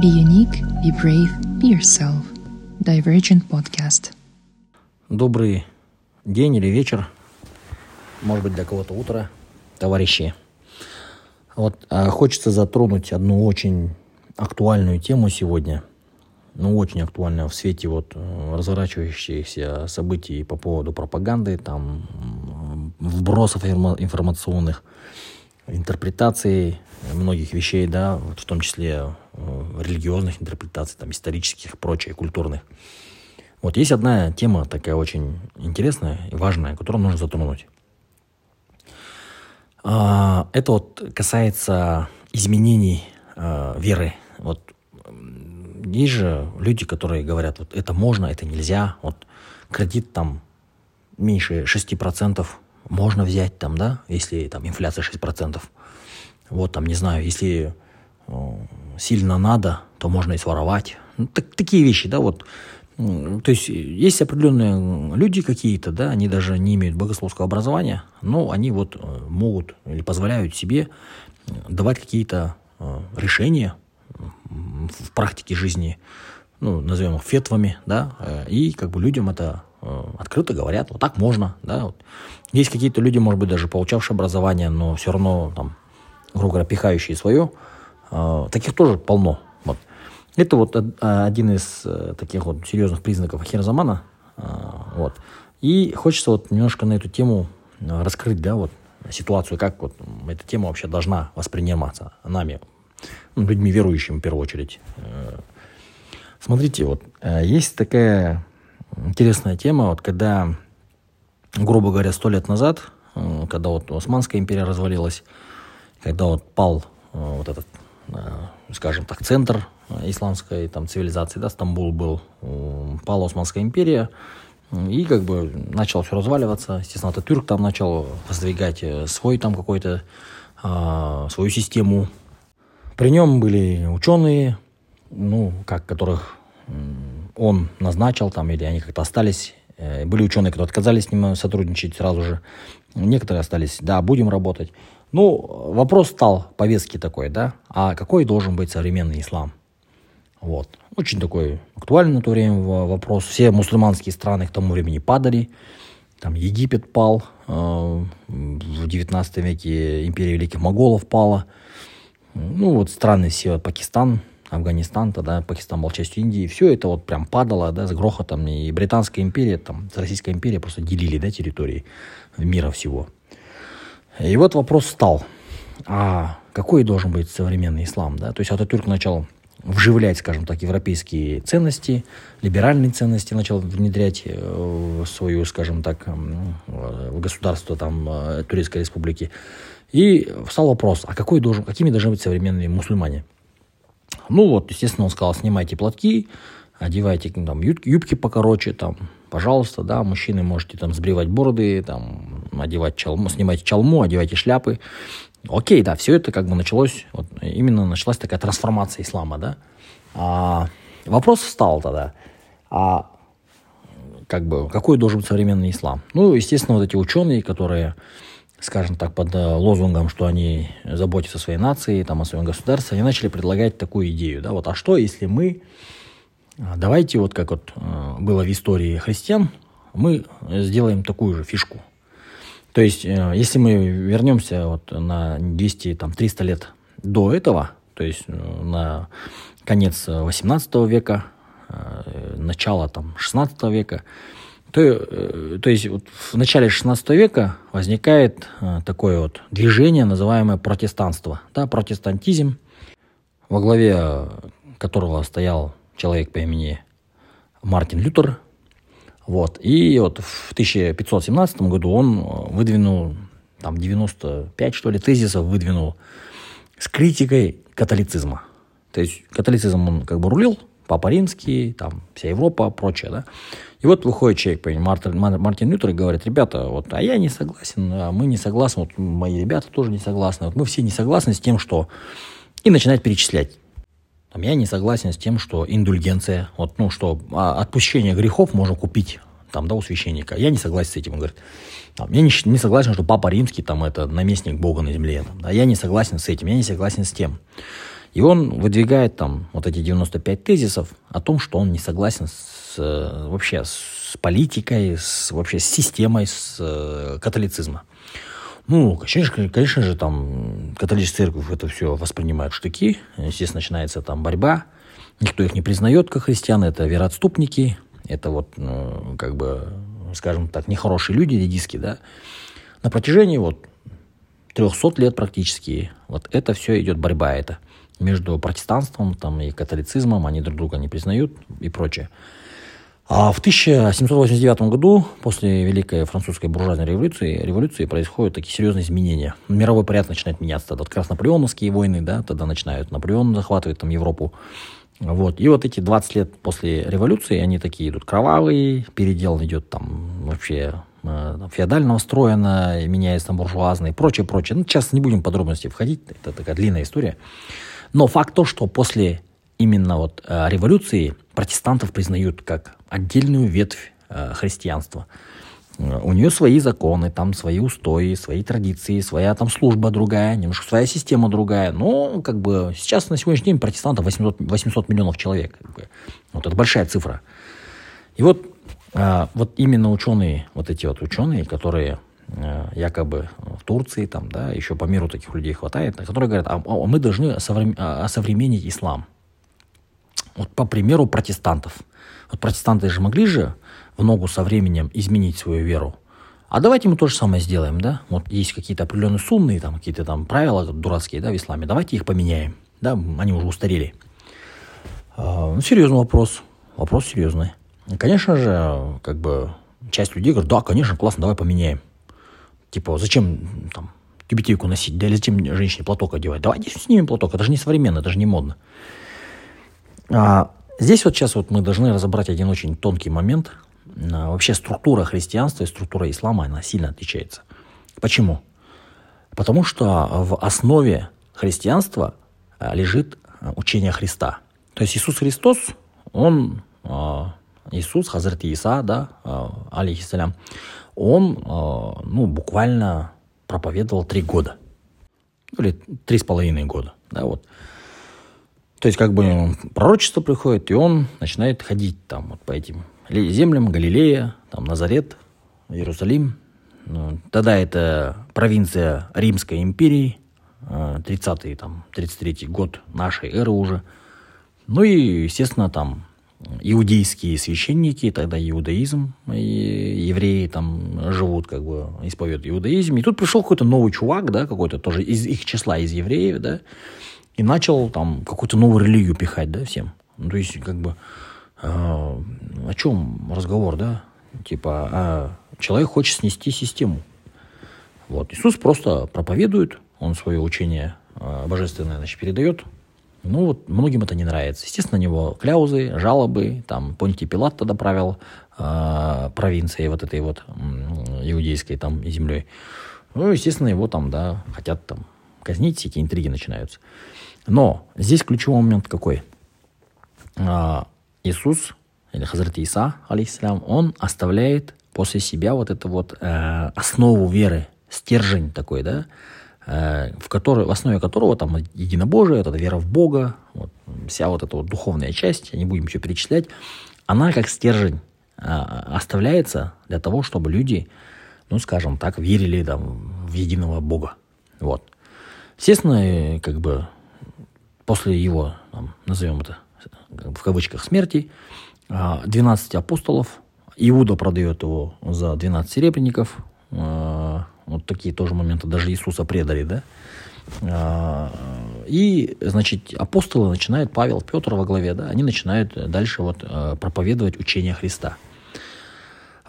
Be unique, be brave, be yourself. Divergent Podcast. Добрый день или вечер, может быть, для кого-то утро, товарищи. Вот а, хочется затронуть одну очень актуальную тему сегодня, ну, очень актуальную в свете вот э, разворачивающихся событий по поводу пропаганды, там, вбросов информационных, интерпретаций многих вещей, да, в том числе э, религиозных интерпретаций, там, исторических, прочее, культурных. Вот есть одна тема такая очень интересная и важная, которую нужно затронуть. А, это вот касается изменений а, веры. Вот есть же люди, которые говорят, вот это можно, это нельзя. Вот кредит там меньше 6% можно взять там, да, если там инфляция 6%. Вот там, не знаю, если э, сильно надо, то можно и своровать. Ну, так, такие вещи, да, вот. То есть есть определенные люди какие-то, да, они даже не имеют богословского образования, но они вот э, могут или позволяют себе давать какие-то э, решения в практике жизни, ну, назовем их фетвами, да, и как бы людям это открыто говорят, вот так можно, да. Вот. Есть какие-то люди, может быть, даже получавшие образование, но все равно там грубо говоря, пихающие свое, а, таких тоже полно. Вот. Это вот один из э, таких вот серьезных признаков ахирозамана. А, вот. И хочется вот немножко на эту тему э, раскрыть, да, вот ситуацию, как вот эта тема вообще должна восприниматься нами, ну, людьми верующими в первую очередь. Э, смотрите, вот есть такая интересная тема, вот когда, грубо говоря, сто лет назад, когда вот Османская империя развалилась, когда вот пал э, вот этот, э, скажем так, центр исламской там, цивилизации, да, Стамбул был, пала Османская империя, и как бы начал все разваливаться. Естественно, Ататюрк там начал воздвигать э, свой там какой-то, свою систему. При нем были ученые, ну, как которых он назначил там, или они как-то остались. Были ученые, которые отказались с ним сотрудничать сразу же. Некоторые остались, да, будем работать. Ну, вопрос стал повестки такой, да, а какой должен быть современный ислам? Вот. Очень такой актуальный на то время вопрос. Все мусульманские страны к тому времени падали. Там Египет пал, э, в 19 веке империя великих моголов пала. Ну, вот страны все, Пакистан, Афганистан, тогда Пакистан был частью Индии. Все это вот прям падало, да, с грохотом. И Британская империя, там, с Российской империей просто делили, да, территории мира всего. И вот вопрос стал, а какой должен быть современный ислам? Да? То есть Ататюрк начал вживлять, скажем так, европейские ценности, либеральные ценности начал внедрять э, в свою, скажем так, в государство там, э, Турецкой республики. И встал вопрос, а какой должен, какими должны быть современные мусульмане? Ну вот, естественно, он сказал, снимайте платки, одевайте там, юбки покороче, там, пожалуйста, да, мужчины можете там сбривать бороды, там, одевать чалму, снимать чалму, одевайте шляпы. Окей, да, все это как бы началось, вот, именно началась такая трансформация ислама, да. А, вопрос встал тогда, а как бы, какой должен быть современный ислам? Ну, естественно, вот эти ученые, которые, скажем так, под э, лозунгом, что они заботятся о своей нации, там, о своем государстве, они начали предлагать такую идею, да, вот, а что, если мы а давайте вот как вот э, было в истории христиан, мы сделаем такую же фишку. То есть, э, если мы вернемся вот на 200, там, 300 лет до этого, то есть э, на конец 18 века, начало там 16 века, то, то есть вот в начале 16 века возникает такое вот движение, называемое протестанство, да, протестантизм, во главе которого стоял человек по имени Мартин Лютер. Вот. И вот в 1517 году он э, выдвинул, там 95, что ли, тезисов выдвинул с критикой католицизма. То есть католицизм он как бы рулил, Папа Римский, там вся Европа, прочее, да. И вот выходит человек, Мартин, Мартин Лютер и говорит, ребята, вот, а я не согласен, а мы не согласны, вот мои ребята тоже не согласны, вот мы все не согласны с тем, что... И начинает перечислять там, я не согласен с тем, что индульгенция, вот, ну, что а, отпущение грехов можно купить там, да, у священника. Я не согласен с этим. Он говорит, там, я не, не согласен, что Папа Римский там это наместник Бога на земле. Там, да, я не согласен с этим, я не согласен с тем. И он выдвигает там вот эти 95 тезисов о том, что он не согласен с, э, вообще с политикой, с, вообще с системой с, э, католицизма. Ну, конечно, конечно же, там католическая церковь это все воспринимает штыки. Естественно, начинается там борьба. Никто их не признает как христиан. Это вероотступники. Это вот, ну, как бы, скажем так, нехорошие люди, редиски, да. На протяжении вот 300 лет практически вот это все идет борьба это между протестанством там, и католицизмом, они друг друга не признают и прочее. А в 1789 году, после Великой французской буржуазной революции, революции происходят такие серьезные изменения. Мировой порядок начинает меняться. Тогда как раз наполеоновские войны, да, тогда начинают. Наполеон захватывает там Европу. Вот. И вот эти 20 лет после революции, они такие идут кровавые, передел идет там вообще э, феодально устроено, меняется там буржуазный и прочее, прочее. Ну, сейчас не будем в подробности входить, это такая длинная история. Но факт то, что после именно вот э, революции протестантов признают как отдельную ветвь э, христианства. Э, у нее свои законы, там свои устои, свои традиции, своя там служба другая, немножко своя система другая. Но как бы сейчас на сегодняшний день протестантов 800, 800 миллионов человек. Вот это большая цифра. И вот, вот именно ученые, вот эти вот ученые, которые якобы в Турции, там, да, еще по миру таких людей хватает, которые говорят, а, а мы должны осовременить ислам. Вот по примеру протестантов. Вот протестанты же могли же в ногу со временем изменить свою веру. А давайте мы то же самое сделаем, да? Вот есть какие-то определенные сунные, там какие-то там правила дурацкие, да, в исламе. Давайте их поменяем, да? Они уже устарели. А, ну, серьезный вопрос. Вопрос серьезный. Конечно же, как бы часть людей говорит, да, конечно, классно, давай поменяем. Типа, зачем там тюбетейку носить, да или зачем женщине платок одевать? Давайте снимем платок, это же не современно, это же не модно. А, здесь вот сейчас вот мы должны разобрать один очень тонкий момент. А, вообще структура христианства и структура ислама, она сильно отличается. Почему? Потому что в основе христианства а, лежит а, учение Христа. То есть Иисус Христос, он, а, Иисус, Хазрат Иса, да, алейхиссалям, он, ну, буквально проповедовал три года. Или три с половиной года, да, вот. То есть как бы пророчество приходит, и он начинает ходить там вот по этим землям, Галилея, там Назарет, Иерусалим. Ну, тогда это провинция Римской империи, 30-й, там, 33-й год нашей эры уже. Ну и, естественно, там иудейские священники, тогда иудаизм, и евреи там живут, как бы, исповедуют иудаизм. И тут пришел какой-то новый чувак, да, какой-то тоже из их числа, из евреев, да, и начал там какую-то новую религию пихать, да, всем. Ну, то есть, как бы, э, о чем разговор, да? Типа, э, человек хочет снести систему. Вот. Иисус просто проповедует, он свое учение э, божественное, значит, передает. Ну, вот многим это не нравится. Естественно, на него кляузы, жалобы, там, Понтий Пилат тогда правил э, провинцией вот этой вот э, иудейской там землей. Ну, естественно, его там, да, хотят там казнить, все эти интриги начинаются. Но здесь ключевой момент какой? А, Иисус, или Хазрат Иса, алейхиссалям, он оставляет после себя вот эту вот э, основу веры, стержень такой, да, э, в, которой, в основе которого там единобожие, вот эта вера в Бога, вот, вся вот эта вот духовная часть, не будем все перечислять, она как стержень э, оставляется для того, чтобы люди, ну, скажем так, верили там, в единого Бога. Вот. Естественно, как бы после его, там, назовем это в кавычках, смерти, 12 а, апостолов. Иуда продает его за 12 серебряников. А, вот такие тоже моменты. Даже Иисуса предали, да? А, и, значит, апостолы начинают, Павел, Петр во главе, да, они начинают дальше вот проповедовать учение Христа.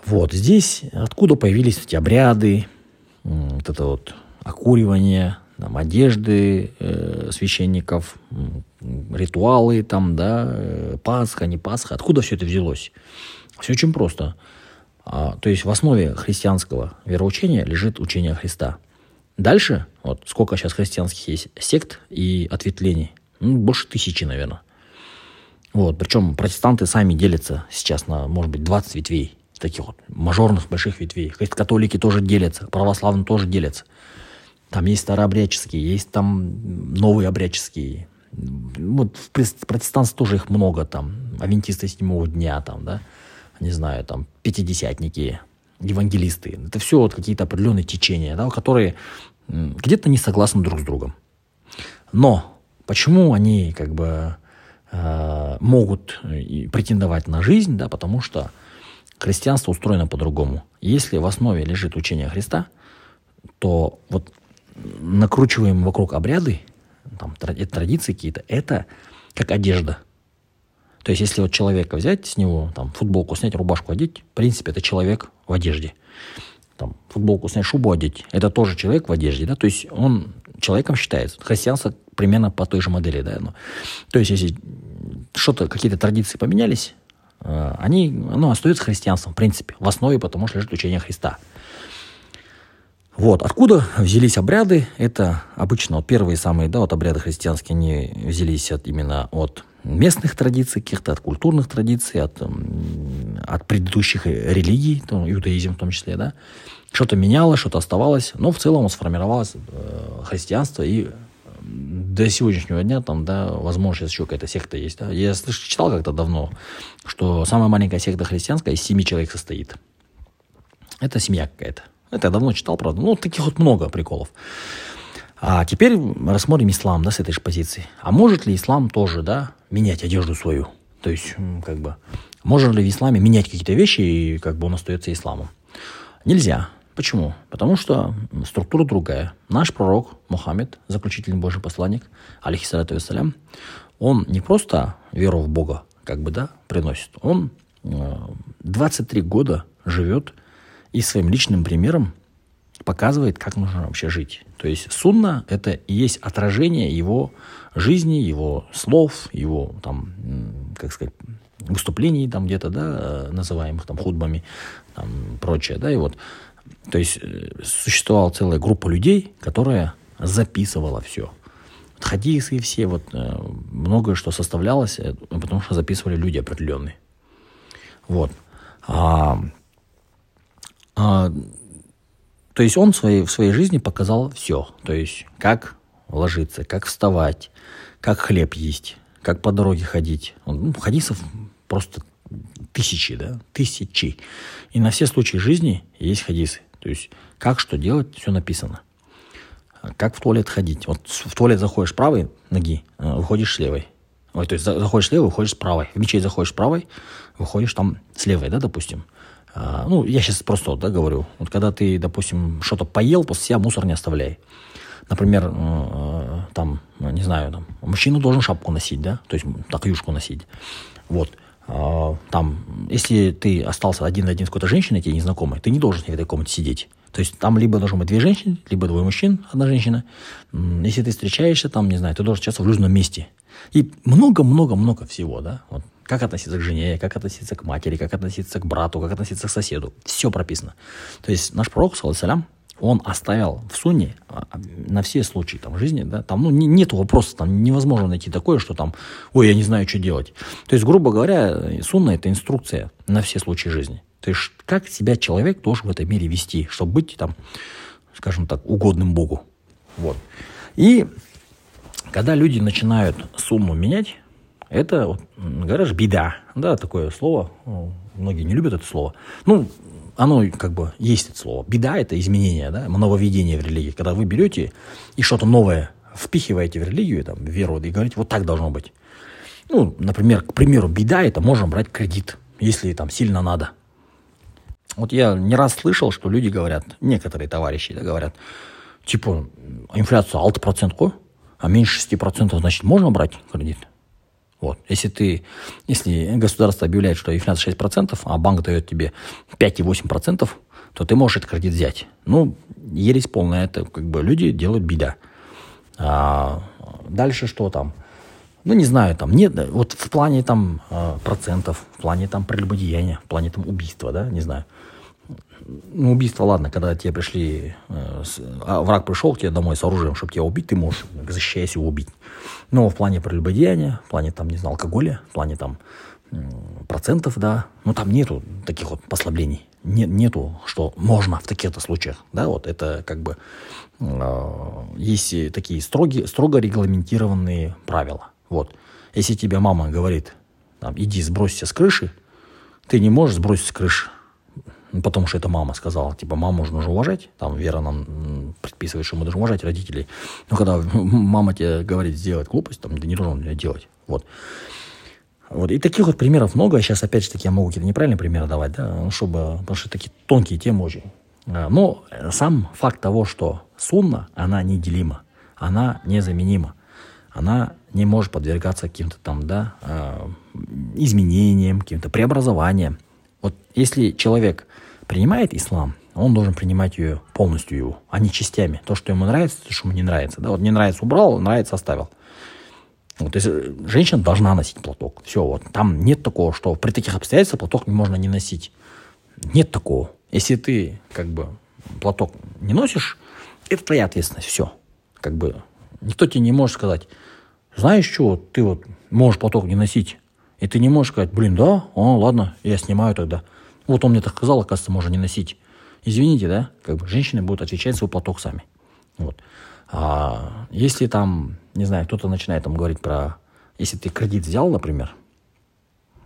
Вот здесь откуда появились эти обряды, вот это вот окуривание, там, одежды э, священников, ритуалы, там, да, э, Пасха, не Пасха. Откуда все это взялось? Все очень просто. А, то есть в основе христианского вероучения лежит учение Христа. Дальше, вот сколько сейчас христианских есть сект и ответвлений, ну, больше тысячи, наверное. Вот, причем протестанты сами делятся сейчас на, может быть, 20 ветвей, таких вот мажорных больших ветвей. Католики тоже делятся, православные тоже делятся. Там есть старообрядческие, есть там новые обрядческие. вот в протестанстве тоже их много, там, авентисты седьмого дня, там, да, не знаю, там, пятидесятники, евангелисты. Это все вот какие-то определенные течения, да, которые где-то не согласны друг с другом. Но почему они как бы э, могут претендовать на жизнь, да, потому что христианство устроено по-другому. Если в основе лежит учение Христа, то вот накручиваем вокруг обряды, там, традиции какие-то, это как одежда. То есть, если вот человека взять с него, там, футболку снять, рубашку одеть, в принципе, это человек в одежде. Там, футболку снять, шубу одеть, это тоже человек в одежде, да, то есть он человеком считается. Христианство примерно по той же модели, да. Но, то есть, если что-то, какие-то традиции поменялись, э, они, ну, остаются христианством, в принципе, в основе, потому что лежит учение Христа. Вот, откуда взялись обряды? Это обычно вот первые самые, да, вот обряды христианские, они взялись от, именно от местных традиций, каких-то от культурных традиций, от, от предыдущих религий, там, иудаизм в том числе, да. Что-то менялось, что-то оставалось, но в целом сформировалось э, христианство и до сегодняшнего дня там, да, возможно, еще какая-то секта есть, да. Я слышал, читал как-то давно, что самая маленькая секта христианская из семи человек состоит. Это семья какая-то. Это я давно читал, правда. Ну, таких вот много приколов. А теперь рассмотрим ислам, да, с этой же позиции. А может ли ислам тоже, да, менять одежду свою? То есть, как бы, можно ли в исламе менять какие-то вещи, и как бы он остается исламом? Нельзя. Почему? Потому что структура другая. Наш пророк Мухаммед, заключительный Божий посланник, алейхиссалату вассалям, он не просто веру в Бога, как бы, да, приносит. Он 23 э, года живет и своим личным примером показывает, как нужно вообще жить. То есть сунна – это и есть отражение его жизни, его слов, его, там, как сказать, выступлений там где-то, да, называемых там худбами, там, прочее, да, и вот, то есть э, существовала целая группа людей, которая записывала все. Хадисы все, вот, э, многое что составлялось, э, потому что записывали люди определенные. Вот. А, то есть он в своей, в своей жизни показал все. То есть как ложиться, как вставать, как хлеб есть, как по дороге ходить. Ну, хадисов просто тысячи, да, тысячи. И на все случаи жизни есть хадисы. То есть как что делать, все написано. Как в туалет ходить. Вот в туалет заходишь правой ноги, э, выходишь с левой. Ой, то есть заходишь с левой, выходишь с правой. В мечеть заходишь с правой, выходишь там с левой, да, допустим. А, ну, я сейчас просто да, говорю. Вот когда ты, допустим, что-то поел, после себя мусор не оставляй. Например, э, там, не знаю, там, мужчина должен шапку носить, да, то есть так юшку носить. Вот. А, там, если ты остался один на один с какой-то женщиной, тебе незнакомой, ты не должен в этой комнате сидеть. То есть там либо должно быть две женщины, либо двое мужчин, одна женщина. Если ты встречаешься там, не знаю, ты должен сейчас в людном месте. И много-много-много всего, да. Вот как относиться к жене, как относиться к матери, как относиться к брату, как относиться к соседу. Все прописано. То есть наш пророк, салям, он оставил в сунне а, на все случаи там, жизни, да, там ну, не, нет вопроса, там невозможно найти такое, что там, ой, я не знаю, что делать. То есть, грубо говоря, сунна – это инструкция на все случаи жизни. То есть, как себя человек должен в этом мире вести, чтобы быть, там, скажем так, угодным Богу. Вот. И когда люди начинают сумму менять, это, вот, говоришь, беда. Да, такое слово. Ну, многие не любят это слово. Ну, оно как бы есть это слово. Беда – это изменение, да, нововведение в религии. Когда вы берете и что-то новое впихиваете в религию, там, в веру, и говорите, вот так должно быть. Ну, например, к примеру, беда – это можно брать кредит, если там сильно надо. Вот я не раз слышал, что люди говорят, некоторые товарищи да, говорят, типа, инфляция 6%, а меньше 6%, значит, можно брать кредит? Вот. Если ты, если государство объявляет, что инфляция 6%, а банк дает тебе 5,8%, то ты можешь этот кредит взять. Ну, ересь полная, это как бы люди делают беда. А, дальше что там? Ну, не знаю, там нет, вот в плане там а, процентов, в плане там прелюбодеяния, в плане там убийства, да, не знаю. Ну, убийство, ладно, когда тебе пришли, э, с, а враг пришел к тебе домой с оружием, чтобы тебя убить, ты можешь, защищаясь, его убить. Но в плане прелюбодеяния, в плане, там, не знаю, алкоголя, в плане, там, процентов, да, ну, там нету таких вот послаблений. Нет, нету, что можно в таких-то случаях, да, вот это как бы э, есть такие строгие, строго регламентированные правила. Вот. Если тебе мама говорит, там, иди сбросься с крыши, ты не можешь сбросить с крыши, ну, потому что это мама сказала. Типа, маму нужно уважать. Там Вера нам предписывает, что мы должны уважать родителей. Но когда мама тебе говорит сделать глупость, там, ты не должен делать. Вот. Вот. И таких вот примеров много. Сейчас, опять же таки, я могу какие-то неправильные примеры давать, да, ну, чтобы, потому что такие тонкие темы очень. А, но сам факт того, что сунна, она неделима, она незаменима, она не может подвергаться каким-то там, да, а, изменениям, каким-то преобразованиям. Вот если человек принимает ислам, он должен принимать ее полностью его, а не частями. То, что ему нравится, то, что ему не нравится. Да, вот не нравится, убрал, нравится, оставил. Вот, э, женщина должна носить платок. Все, вот. Там нет такого, что при таких обстоятельствах платок можно не носить. Нет такого. Если ты, как бы, платок не носишь, это твоя ответственность. Все. Как бы, никто тебе не может сказать, знаешь что, ты вот можешь платок не носить, и ты не можешь сказать, блин, да, о, ладно, я снимаю тогда. Вот он мне так сказал, оказывается, можно не носить. Извините, да, как бы женщины будут отвечать свой платок сами. Вот. А если там, не знаю, кто-то начинает там говорить про, если ты кредит взял, например,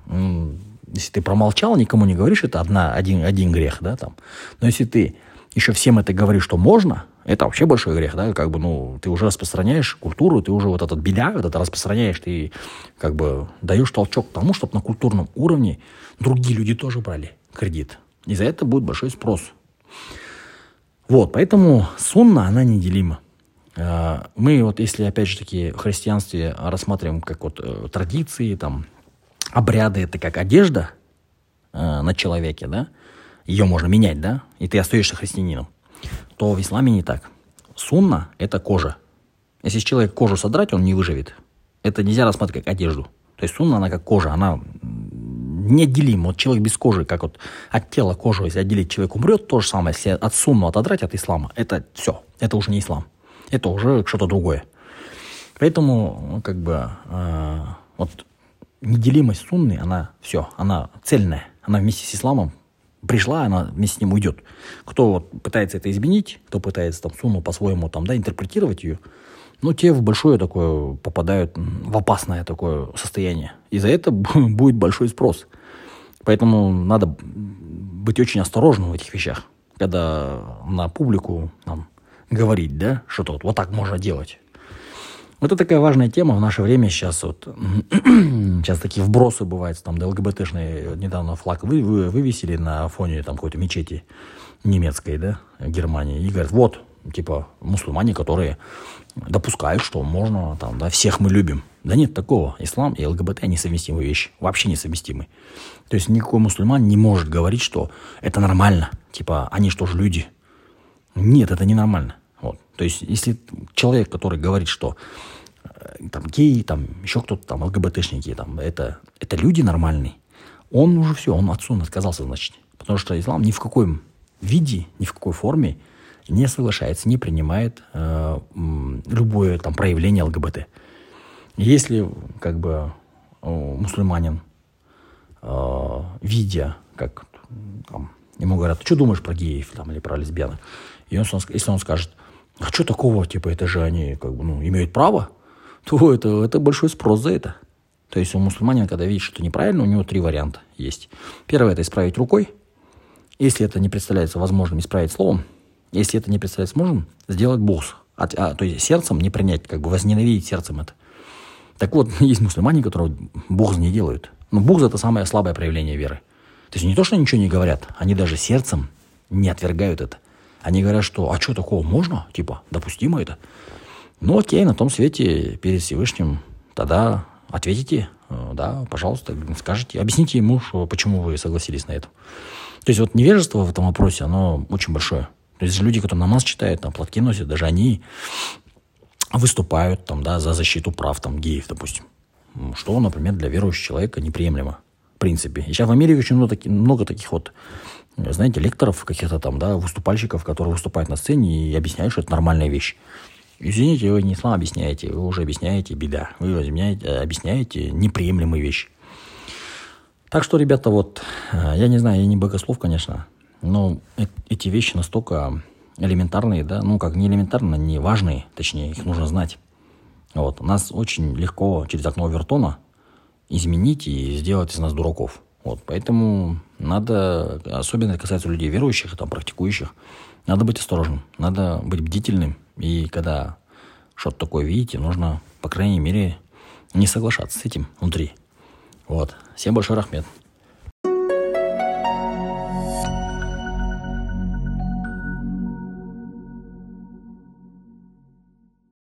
если ты промолчал, никому не говоришь, это одна, один, один грех, да, там. Но если ты еще всем это говоришь, что можно, это вообще большой грех, да, как бы, ну, ты уже распространяешь культуру, ты уже вот этот беля, вот это распространяешь, ты как бы даешь толчок тому, чтобы на культурном уровне другие люди тоже брали кредит. И за это будет большой спрос. Вот, поэтому сунна, она неделима. А, мы вот, если опять же таки в христианстве рассматриваем как вот э, традиции, там, обряды, это как одежда э, на человеке, да, ее можно менять, да, и ты остаешься христианином, то в исламе не так. Сунна – это кожа. Если человек кожу содрать, он не выживет. Это нельзя рассматривать как одежду. То есть сунна, она как кожа, она неотделима. Вот человек без кожи, как вот от тела кожу, если отделить, человек умрет, то же самое. Если от сунну отодрать от ислама, это все, это уже не ислам. Это уже что-то другое. Поэтому, как бы, э, вот неделимость сунны, она все, она цельная. Она вместе с исламом пришла, она вместе с ним уйдет. Кто вот пытается это изменить, кто пытается там сунну по-своему там, да, интерпретировать ее, ну, те в большое такое попадают, в опасное такое состояние. И за это будет большой спрос. Поэтому надо быть очень осторожным в этих вещах, когда на публику нам говорить, да, что-то вот, вот так можно делать. Это такая важная тема в наше время сейчас. Вот, сейчас такие вбросы бывают, там, ЛГБТшные, недавно флаг вы, вы, вывесили на фоне там какой-то мечети немецкой, да, Германии, и говорят, вот, типа, мусульмане, которые допускают, что можно, там, да, всех мы любим. Да нет такого. Ислам и ЛГБТ несовместимые вещи. Вообще несовместимы. То есть никакой мусульман не может говорить, что это нормально. Типа, они что же люди? Нет, это ненормально. Вот. То есть, если человек, который говорит, что э, там геи, там еще кто-то, там ЛГБТшники, там, это, это люди нормальные, он уже все, он отсюда отказался, значит. Потому что ислам ни в каком виде, ни в какой форме не соглашается, не принимает э, любое там проявление ЛГБТ. Если как бы мусульманин, э, видя, как там, ему говорят, что думаешь про геев там, или про лесбиянок, и он, если он скажет, а что такого, типа, это же они как бы, ну, имеют право, то это, это большой спрос за это. То есть у мусульманина, когда видит что неправильно, у него три варианта есть. Первое – это исправить рукой. Если это не представляется возможным, исправить словом. Если это не представляется возможным, сделать босс. А, а, то есть сердцем не принять, как бы возненавидеть сердцем это. Так вот, есть мусульмане, которые бог не делают. Но бог это самое слабое проявление веры. То есть не то, что ничего не говорят, они даже сердцем не отвергают это. Они говорят, что а что такого можно? Типа, допустимо это? Ну окей, на том свете перед Всевышним тогда ответите, э, да, пожалуйста, скажите, объясните ему, что, почему вы согласились на это. То есть вот невежество в этом вопросе, оно очень большое. То есть люди, которые намаз читают, там, платки носят, даже они выступают там, да, за защиту прав там, геев, допустим. Что, например, для верующего человека неприемлемо, в принципе. И сейчас в Америке очень много, таки, много таких вот знаете, лекторов каких-то там, да, выступальщиков, которые выступают на сцене и объясняют, что это нормальная вещь. Извините, вы не ислам объясняете, вы уже объясняете беда. Вы объясняете, объясняете неприемлемые вещи. Так что, ребята, вот, э, я не знаю, я не богослов, конечно, но эти вещи настолько элементарные, да, ну, как не элементарно, не важные, точнее, их нужно знать. Вот. Нас очень легко через окно Вертона изменить и сделать из нас дураков. Вот. Поэтому надо, особенно это касается людей верующих, там, практикующих, надо быть осторожным, надо быть бдительным. И когда что-то такое видите, нужно, по крайней мере, не соглашаться с этим внутри. Вот. Всем большой рахмет.